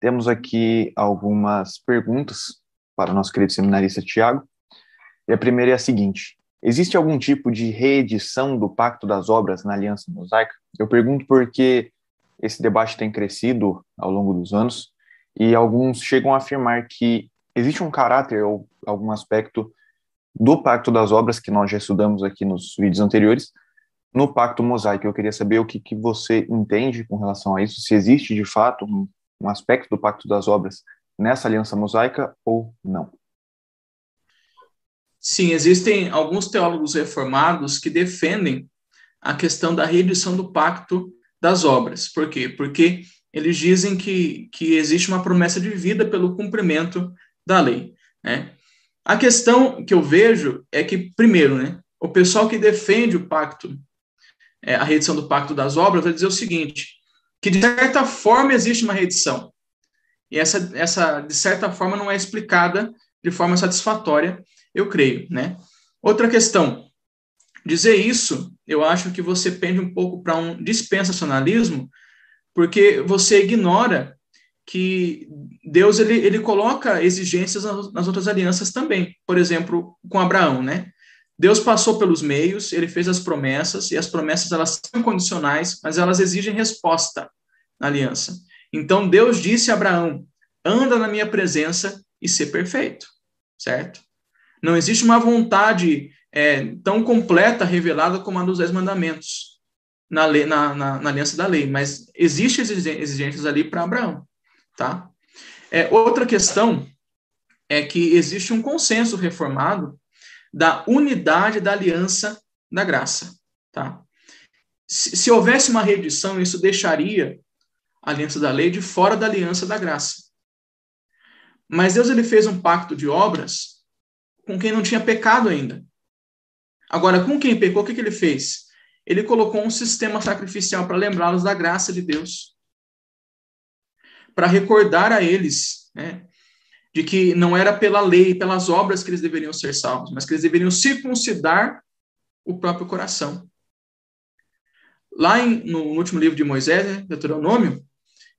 temos aqui algumas perguntas para o nosso querido seminarista Tiago. E a primeira é a seguinte: existe algum tipo de reedição do Pacto das Obras na Aliança Mosaica? Eu pergunto porque esse debate tem crescido ao longo dos anos e alguns chegam a afirmar que existe um caráter ou algum aspecto do Pacto das Obras que nós já estudamos aqui nos vídeos anteriores no Pacto Mosaico. Eu queria saber o que, que você entende com relação a isso, se existe de fato um, um aspecto do Pacto das Obras nessa aliança mosaica ou não. Sim, existem alguns teólogos reformados que defendem a questão da reedição do pacto das obras. Por quê? Porque eles dizem que, que existe uma promessa de vida pelo cumprimento da lei. Né? A questão que eu vejo é que, primeiro, né, o pessoal que defende o pacto, é, a reedição do pacto das obras, vai dizer o seguinte, que de certa forma existe uma reedição. E essa, essa de certa forma, não é explicada de forma satisfatória, eu creio, né? Outra questão, dizer isso, eu acho que você pende um pouco para um dispensacionalismo, porque você ignora que Deus ele, ele coloca exigências nas outras alianças também. Por exemplo, com Abraão, né? Deus passou pelos meios, ele fez as promessas, e as promessas elas são condicionais, mas elas exigem resposta na aliança. Então Deus disse a Abraão: anda na minha presença e ser perfeito, certo? Não existe uma vontade é, tão completa revelada como a dos Dez Mandamentos na, lei, na, na, na aliança da lei, mas existem exigências ali para Abraão, tá? É, outra questão é que existe um consenso reformado da unidade da aliança da graça, tá? Se, se houvesse uma reedição, isso deixaria a aliança da lei de fora da aliança da graça. Mas Deus ele fez um pacto de obras com quem não tinha pecado ainda. Agora, com quem pecou, o que, que ele fez? Ele colocou um sistema sacrificial para lembrá-los da graça de Deus. Para recordar a eles né, de que não era pela lei, pelas obras que eles deveriam ser salvos, mas que eles deveriam circuncidar o próprio coração. Lá em, no, último livro de Moisés, né, Deuteronômio,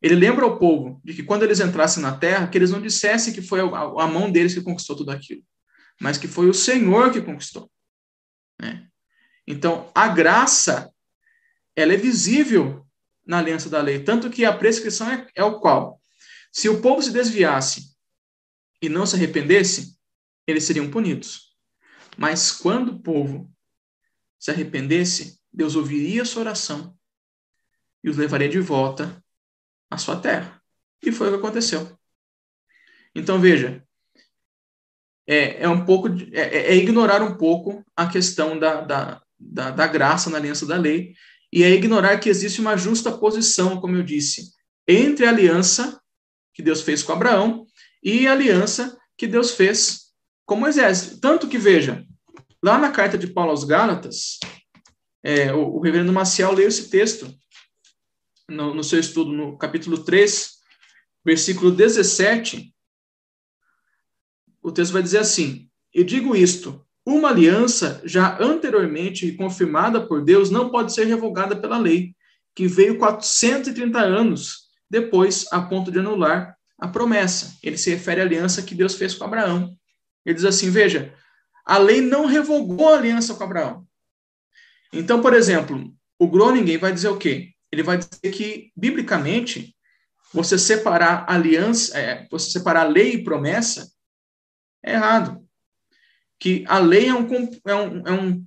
ele lembra ao povo de que quando eles entrassem na terra, que eles não dissessem que foi a, a mão deles que conquistou tudo aquilo, mas que foi o Senhor que conquistou. Né? Então, a graça, ela é visível na aliança da lei, tanto que a prescrição é, é o qual? Se o povo se desviasse e não se arrependesse, eles seriam punidos. Mas quando o povo se arrependesse, Deus ouviria sua oração e os levaria de volta à sua terra. E foi o que aconteceu. Então, veja, é, é um pouco, é, é, é ignorar um pouco a questão da, da, da, da graça na aliança da lei, e é ignorar que existe uma justa posição, como eu disse, entre a aliança que Deus fez com Abraão e aliança que Deus fez com Moisés. Tanto que, veja, lá na carta de Paulo aos Gálatas, é, o, o reverendo Maciel leu esse texto no, no seu estudo, no capítulo 3, versículo 17, o texto vai dizer assim: E digo isto, uma aliança já anteriormente confirmada por Deus não pode ser revogada pela lei, que veio 430 anos depois a ponto de anular a promessa. Ele se refere à aliança que Deus fez com Abraão. Ele diz assim: veja, a lei não revogou a aliança com Abraão. Então, por exemplo, o Groningen vai dizer o quê? Ele vai dizer que, biblicamente, você separar aliança, é, você separar lei e promessa é errado. Que a lei é um, é, um, é um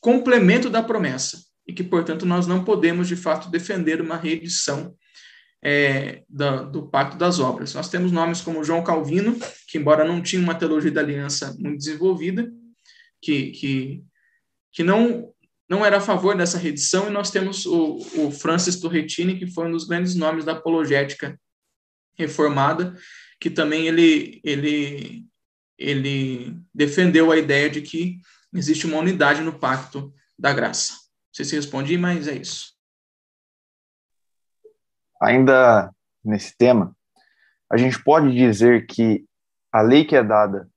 complemento da promessa e que, portanto, nós não podemos, de fato, defender uma reedição é, do, do, Pacto das Obras. Nós temos nomes como João Calvino, que, embora não tinha uma teologia da aliança muito desenvolvida, que, que, que não, não era a favor dessa reedição, e nós temos o, o Francis Turretini, que foi um dos grandes nomes da apologética reformada, que também ele, ele ele defendeu a ideia de que existe uma unidade no pacto da graça. Não sei se respondi, mas é isso. Ainda nesse tema, a gente pode dizer que a lei que é dada,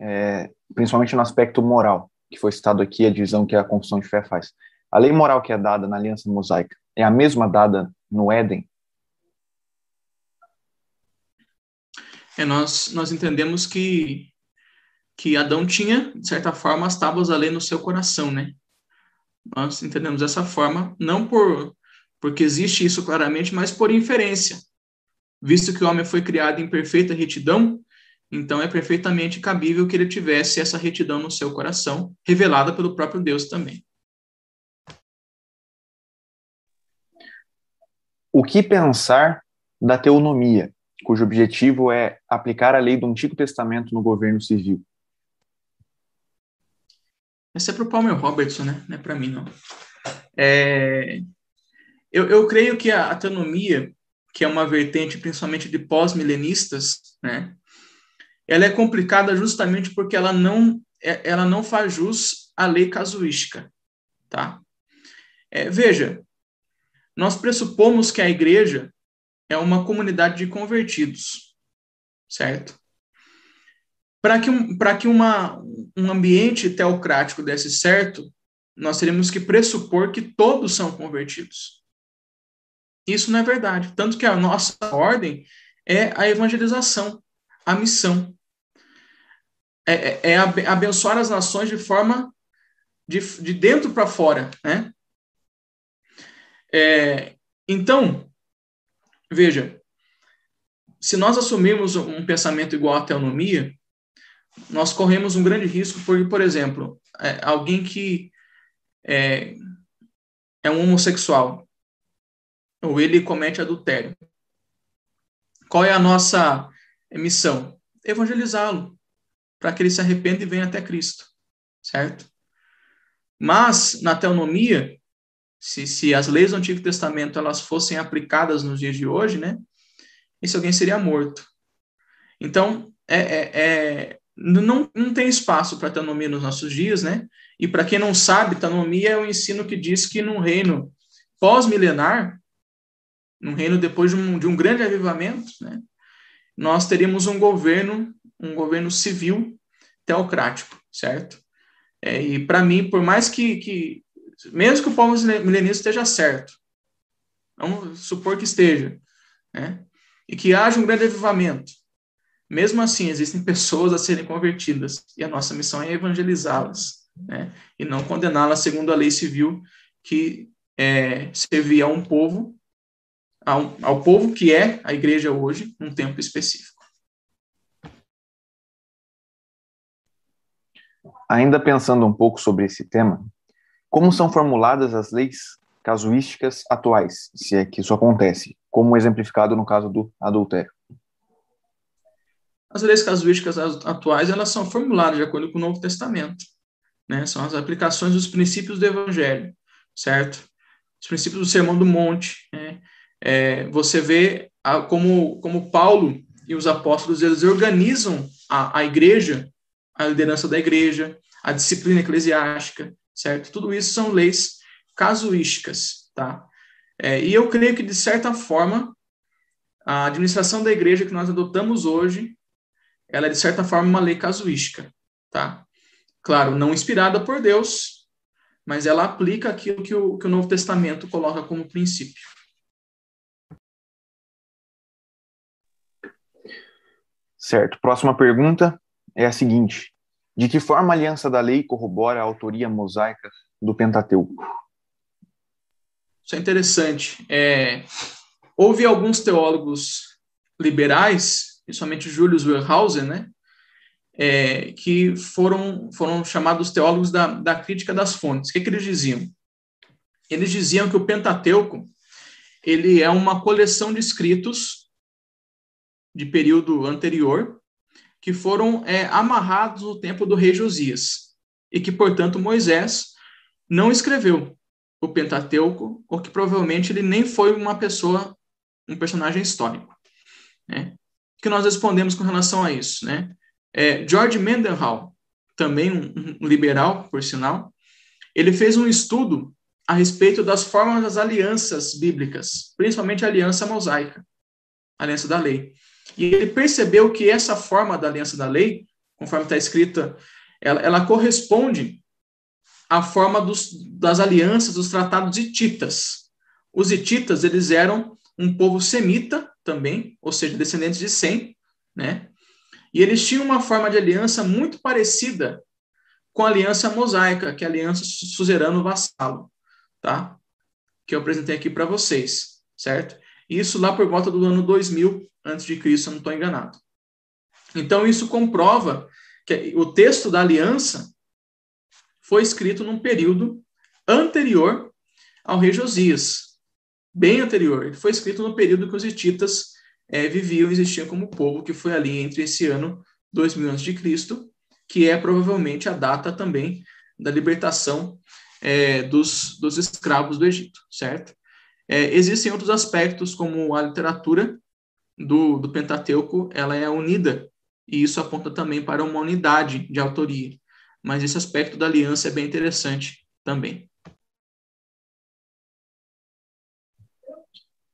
é, principalmente no aspecto moral, que foi citado aqui, a divisão que a confissão de fé faz, a lei moral que é dada na aliança mosaica é a mesma dada no Éden? é nós, nós entendemos que, que Adão tinha, de certa forma, as tábuas da lei no seu coração, né? Nós entendemos dessa forma, não por porque existe isso claramente, mas por inferência. Visto que o homem foi criado em perfeita retidão, então é perfeitamente cabível que ele tivesse essa retidão no seu coração, revelada pelo próprio Deus também. O que pensar da teonomia, cujo objetivo é aplicar a lei do Antigo Testamento no governo civil? Essa é para o Palmer Robertson, né? Não é para mim, não. É... Eu, eu creio que a, a teonomia, que é uma vertente principalmente de pós-milenistas, né? Ela é complicada justamente porque ela não, é, ela não faz jus à lei casuística, tá? É, veja, nós pressupomos que a igreja é uma comunidade de convertidos, certo? Para que, para que uma, um ambiente teocrático desse certo, nós teríamos que pressupor que todos são convertidos. Isso não é verdade. Tanto que a nossa ordem é a evangelização, a missão. É, é, é abençoar as nações de forma de, de dentro para fora, né? É, então, veja, se nós assumirmos um pensamento igual à teonomia, nós corremos um grande risco, porque, por exemplo, é, alguém que é, é um homossexual, ou ele comete adultério. Qual é a nossa missão? Evangelizá-lo, para que ele se arrependa e venha até Cristo, certo? Mas, na teonomia, se, se as leis do Antigo Testamento elas fossem aplicadas nos dias de hoje, né, esse alguém seria morto. Então, é, é, é não, não tem espaço para teonomia nos nossos dias, né? E para quem não sabe, teonomia é o ensino que diz que num reino pós-milenar, num reino depois de um, de um grande avivamento, né, nós teríamos um governo, um governo civil teocrático, certo? É, e para mim, por mais que, que mesmo que o povo milenista esteja certo, vamos supor que esteja, né? e que haja um grande avivamento, mesmo assim, existem pessoas a serem convertidas, e a nossa missão é evangelizá-las, né? e não condená-las segundo a lei civil que é, servia a um povo, ao, ao povo que é a igreja hoje, num tempo específico. Ainda pensando um pouco sobre esse tema, como são formuladas as leis casuísticas atuais, se é que isso acontece, como exemplificado no caso do adultério? As leis casuísticas atuais, elas são formuladas de acordo com o Novo Testamento, né? São as aplicações dos princípios do Evangelho, certo? Os princípios do Sermão do Monte, né? É, você vê a, como, como Paulo e os apóstolos, eles organizam a, a igreja, a liderança da igreja, a disciplina eclesiástica, certo? Tudo isso são leis casuísticas, tá? É, e eu creio que, de certa forma, a administração da igreja que nós adotamos hoje, ela é, de certa forma, uma lei casuística, tá? Claro, não inspirada por Deus, mas ela aplica aquilo que o, que o Novo Testamento coloca como princípio. Certo. Próxima pergunta é a seguinte: de que forma a aliança da lei corrobora a autoria mosaica do Pentateuco? Isso é interessante. É, houve alguns teólogos liberais, principalmente Julius Wellhausen, né, é, que foram, foram chamados teólogos da, da crítica das fontes. O que, que eles diziam? Eles diziam que o Pentateuco ele é uma coleção de escritos de período anterior que foram é, amarrados no tempo do rei Josias, e que, portanto, Moisés não escreveu o Pentateuco, ou que provavelmente ele nem foi uma pessoa, um personagem histórico. Né? O que nós respondemos com relação a isso? Né? É, George Mendenhall, também um, um liberal, por sinal, ele fez um estudo a respeito das formas das alianças bíblicas, principalmente a aliança mosaica, a aliança da lei. E ele percebeu que essa forma da aliança da lei, conforme está escrita, ela, ela corresponde à forma dos, das alianças dos tratados hititas. Os hititas, eles eram um povo semita também, ou seja, descendentes de Sem, né? E eles tinham uma forma de aliança muito parecida com a aliança mosaica, que é a aliança suzerano-vassalo, tá? Que eu apresentei aqui para vocês, certo? Isso lá por volta do ano 2000 antes de Cristo, eu não estou enganado. Então isso comprova que o texto da aliança foi escrito num período anterior ao rei Josias, bem anterior. Ele foi escrito no período que os hititas é, viviam existiam como povo, que foi ali entre esse ano 2000 a.C., que é provavelmente a data também da libertação é, dos, dos escravos do Egito, certo? É, existem outros aspectos, como a literatura do, do Pentateuco, ela é unida, e isso aponta também para uma unidade de autoria mas esse aspecto da aliança é bem interessante também.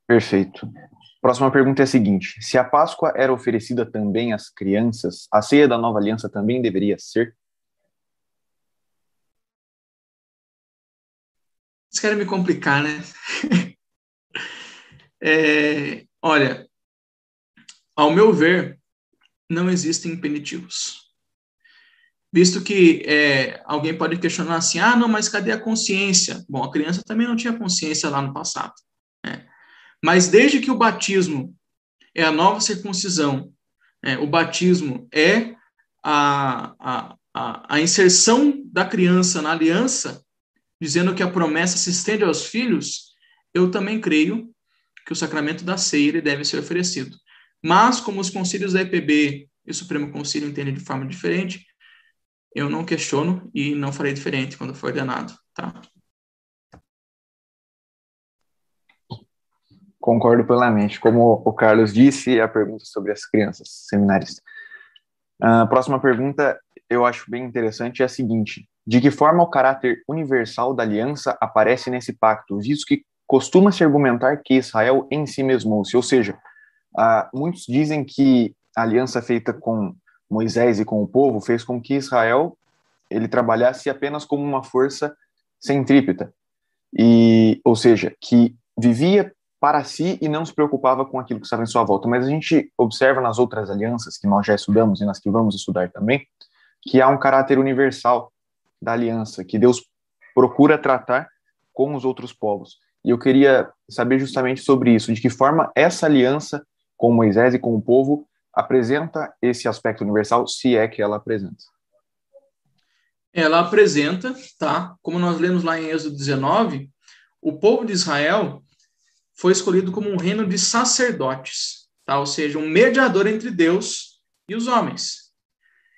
Perfeito. Próxima pergunta é a seguinte: se a Páscoa era oferecida também às crianças, a ceia da nova aliança também deveria ser? Vocês querem me complicar, né? é, olha, ao meu ver, não existem impeditivos visto que é, alguém pode questionar assim, ah, não, mas cadê a consciência? Bom, a criança também não tinha consciência lá no passado. Né? Mas desde que o batismo é a nova circuncisão, né? o batismo é a, a, a, a inserção da criança na aliança, dizendo que a promessa se estende aos filhos, eu também creio que o sacramento da ceia deve ser oferecido. Mas, como os concílios da EPB e o Supremo Concílio entendem de forma diferente, eu não questiono e não farei diferente quando for ordenado, tá? Concordo plenamente. Como o Carlos disse, a pergunta sobre as crianças seminaristas. A uh, próxima pergunta eu acho bem interessante é a seguinte: de que forma o caráter universal da aliança aparece nesse pacto, visto que costuma se argumentar que Israel em si mesmou-se, ou seja, uh, muitos dizem que a aliança feita com Moisés e com o povo fez com que Israel ele trabalhasse apenas como uma força centrípeta. E ou seja que vivia para si e não se preocupava com aquilo que estava em sua volta. Mas a gente observa nas outras alianças que nós já estudamos e nas que vamos estudar também que há um caráter universal da aliança que Deus procura tratar com os outros povos. E eu queria saber justamente sobre isso de que forma essa aliança com Moisés e com o povo apresenta esse aspecto universal, se é que ela apresenta? Ela apresenta, tá? Como nós lemos lá em Êxodo 19, o povo de Israel foi escolhido como um reino de sacerdotes, tá? Ou seja, um mediador entre Deus e os homens.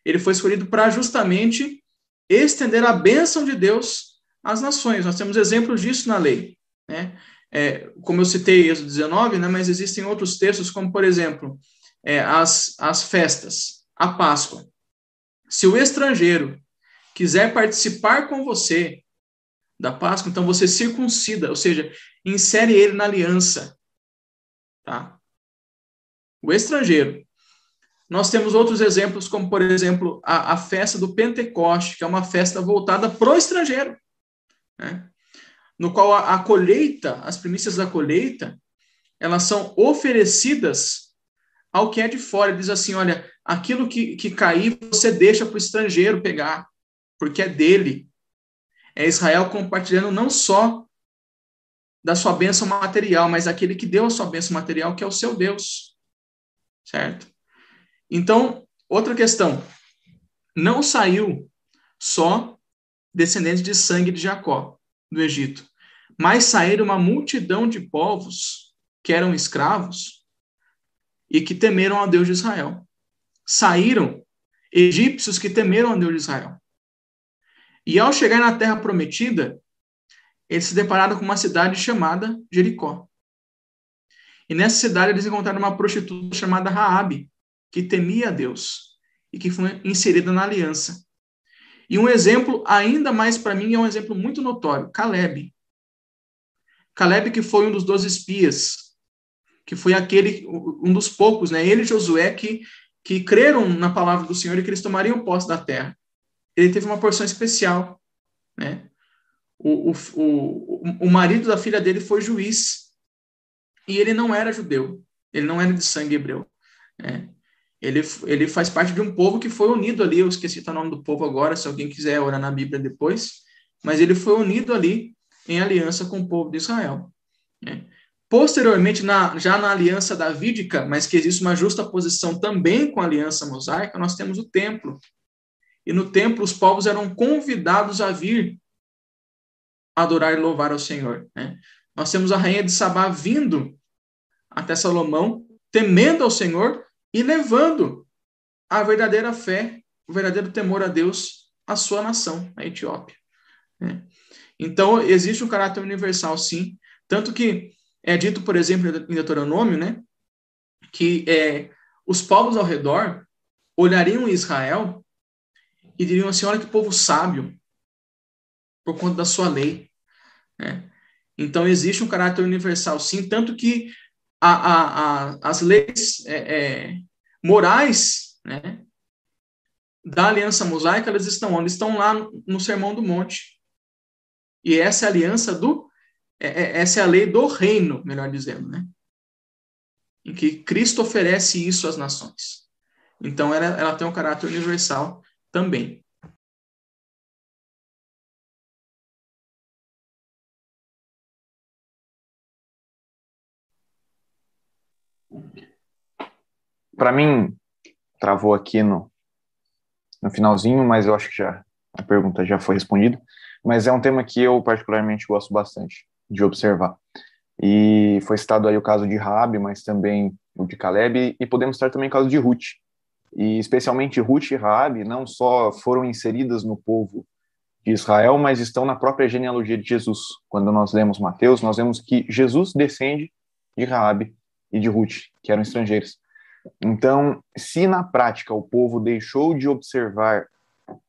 Ele foi escolhido para justamente estender a bênção de Deus às nações. Nós temos exemplos disso na lei, né? É, como eu citei Êxodo 19, né, mas existem outros textos, como, por exemplo, é, as, as festas, a Páscoa. Se o estrangeiro quiser participar com você da Páscoa, então você circuncida, ou seja, insere ele na aliança. Tá? O estrangeiro. Nós temos outros exemplos, como, por exemplo, a, a festa do Pentecoste, que é uma festa voltada para o estrangeiro, né? No qual a, a colheita, as primícias da colheita, elas são oferecidas ao que é de fora. Ele diz assim: olha, aquilo que, que cair, você deixa para o estrangeiro pegar, porque é dele. É Israel compartilhando não só da sua bênção material, mas aquele que deu a sua bênção material, que é o seu Deus. Certo? Então, outra questão. Não saiu só descendentes de sangue de Jacó, do Egito, mas saíram uma multidão de povos que eram escravos e que temeram a Deus de Israel. Saíram egípcios que temeram a Deus de Israel. E ao chegar na terra prometida, eles se depararam com uma cidade chamada Jericó. E nessa cidade eles encontraram uma prostituta chamada Raabe, que temia a Deus e que foi inserida na aliança. E um exemplo ainda mais para mim é um exemplo muito notório, Caleb. Caleb que foi um dos doze espias que foi aquele, um dos poucos, né? Ele e Josué que, que creram na palavra do Senhor e que eles tomariam posse da terra. Ele teve uma porção especial, né? O, o, o, o marido da filha dele foi juiz e ele não era judeu, ele não era de sangue hebreu. Né? Ele, ele faz parte de um povo que foi unido ali, eu esqueci o nome do povo agora, se alguém quiser orar na Bíblia depois, mas ele foi unido ali em aliança com o povo de Israel. Né? Posteriormente, na, já na aliança davídica, mas que existe uma justa posição também com a aliança mosaica, nós temos o templo. E no templo, os povos eram convidados a vir adorar e louvar ao Senhor. Né? Nós temos a rainha de Sabá vindo até Salomão, temendo ao Senhor e levando a verdadeira fé, o verdadeiro temor a Deus à sua nação, a Etiópia. Né? Então, existe um caráter universal, sim. Tanto que é dito, por exemplo, em Deuteronômio, né, que é, os povos ao redor olhariam Israel e diriam assim: olha que povo sábio, por conta da sua lei. Né? Então, existe um caráter universal, sim, tanto que a, a, a, as leis é, é, morais né, da aliança mosaica, elas estão onde? Estão lá no, Sermão do Monte. E essa é a aliança do. É, é, essa é a lei do reino, melhor dizendo, né? Em que Cristo oferece isso às nações. Então, ela, ela tem um caráter universal também. Para mim, travou aqui no, no finalzinho, mas eu acho que já a pergunta já foi respondida. Mas é um tema que eu particularmente gosto bastante de observar. E foi citado aí o caso de Rabi, mas também o de Caleb, e podemos citar também o caso de Ruth. E especialmente Ruth e Rabi não só foram inseridas no povo de Israel, mas estão na própria genealogia de Jesus. Quando nós lemos Mateus, nós vemos que Jesus descende de Rabi e de Ruth, que eram estrangeiros. Então, se na prática o povo deixou de observar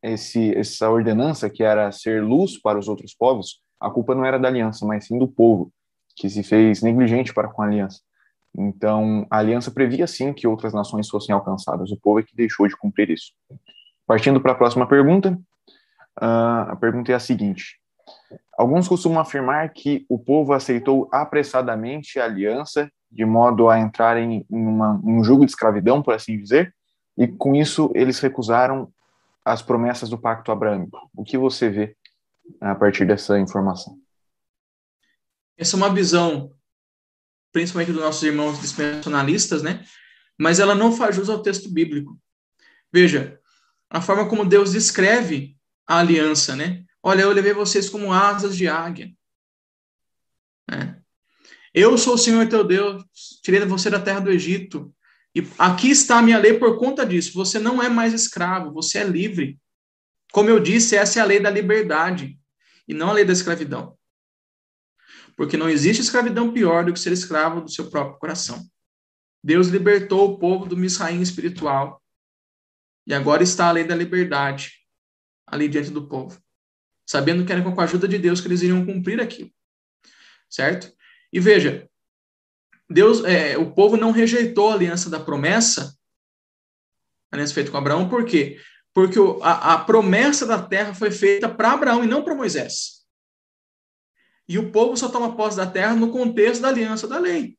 esse, essa ordenança que era ser luz para os outros povos, a culpa não era da aliança, mas sim do povo, que se fez negligente para com a aliança. Então, a aliança previa sim que outras nações fossem alcançadas, o povo é que deixou de cumprir isso. Partindo para a próxima pergunta, uh, a pergunta é a seguinte: Alguns costumam afirmar que o povo aceitou apressadamente a aliança de modo a entrar em, uma, um jogo de escravidão, por assim dizer, e com isso eles recusaram as promessas do pacto abraâmico. O que você vê a partir dessa informação? Essa é uma visão, principalmente dos nossos irmãos dispensacionalistas, né? Mas ela não faz jus ao texto bíblico. Veja, a forma como Deus descreve a aliança, né? Olha, eu levei vocês como asas de águia. Né? Eu sou o Senhor teu Deus, tirei você da terra do Egito. E aqui está a minha lei por conta disso. Você não é mais escravo, você é livre. Como eu disse, essa é a lei da liberdade e não a lei da escravidão. Porque não existe escravidão pior do que ser escravo do seu próprio coração. Deus libertou o povo do misraim espiritual. E agora está a lei da liberdade ali diante do povo. Sabendo que era com a ajuda de Deus que eles iriam cumprir aquilo. Certo? E veja, Deus, é, o povo não rejeitou a aliança da promessa, a aliança feita com Abraão, por quê? Porque a, a promessa da terra foi feita para Abraão e não para Moisés. E o povo só toma posse da terra no contexto da aliança da lei.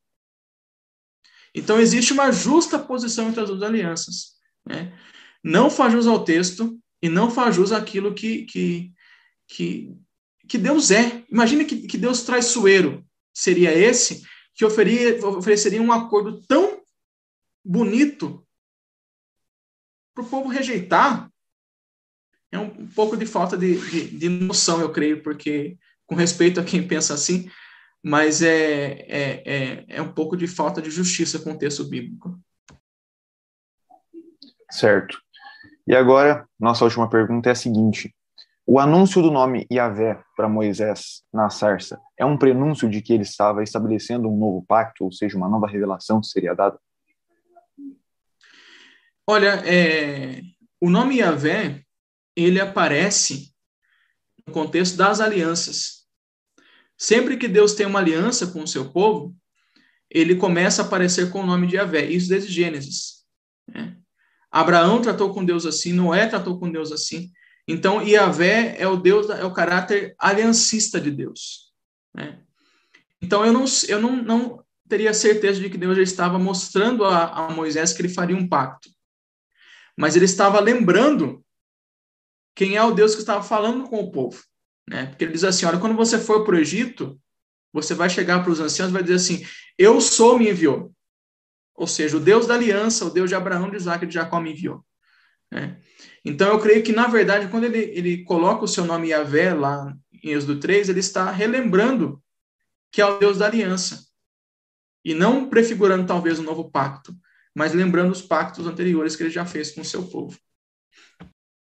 Então existe uma justa posição entre as duas alianças. Né? Não faz jus ao texto e não faz jus àquilo que, que, que, que Deus é. Imagine que, que Deus traiçoeiro seria esse que oferia, ofereceria um acordo tão bonito para o povo rejeitar. É um, pouco de falta de, de, de, noção, eu creio, porque, com respeito a quem pensa assim, mas é, é, é, é um pouco de falta de justiça com o texto bíblico. Certo. E agora, nossa última pergunta é a seguinte: o anúncio do nome Yahvé para Moisés na sarça é um prenúncio de que ele estava estabelecendo um novo pacto, ou seja, uma nova revelação que seria dada? Olha, é, o nome Yahvé, ele aparece no contexto das alianças. Sempre que Deus tem uma aliança com o seu povo, ele começa a aparecer com o nome de Yahvé, isso desde Gênesis. Né? Abraão tratou com Deus assim, Noé tratou com Deus assim, então, Iavé é o Deus, é o caráter aliancista de Deus. Né? Então, eu, não, eu não, não teria certeza de que Deus já estava mostrando a, a, Moisés que ele faria um pacto. mas ele estava lembrando quem é o Deus que estava falando com o povo. Né? Porque ele diz assim: olha, quando você for para o Egito, você vai chegar para os anciãos e vai dizer assim: Eu sou, me enviou. Ou seja, o Deus da aliança, o Deus de Abraão, de Isaac e de Jacó me enviou. Né? Então, eu creio que, na verdade, quando ele, ele coloca o seu nome Yahvé lá em Êxodo 3, ele está relembrando que é o Deus da aliança. E não prefigurando, talvez, um novo pacto, mas lembrando os pactos anteriores que ele já fez com o seu povo.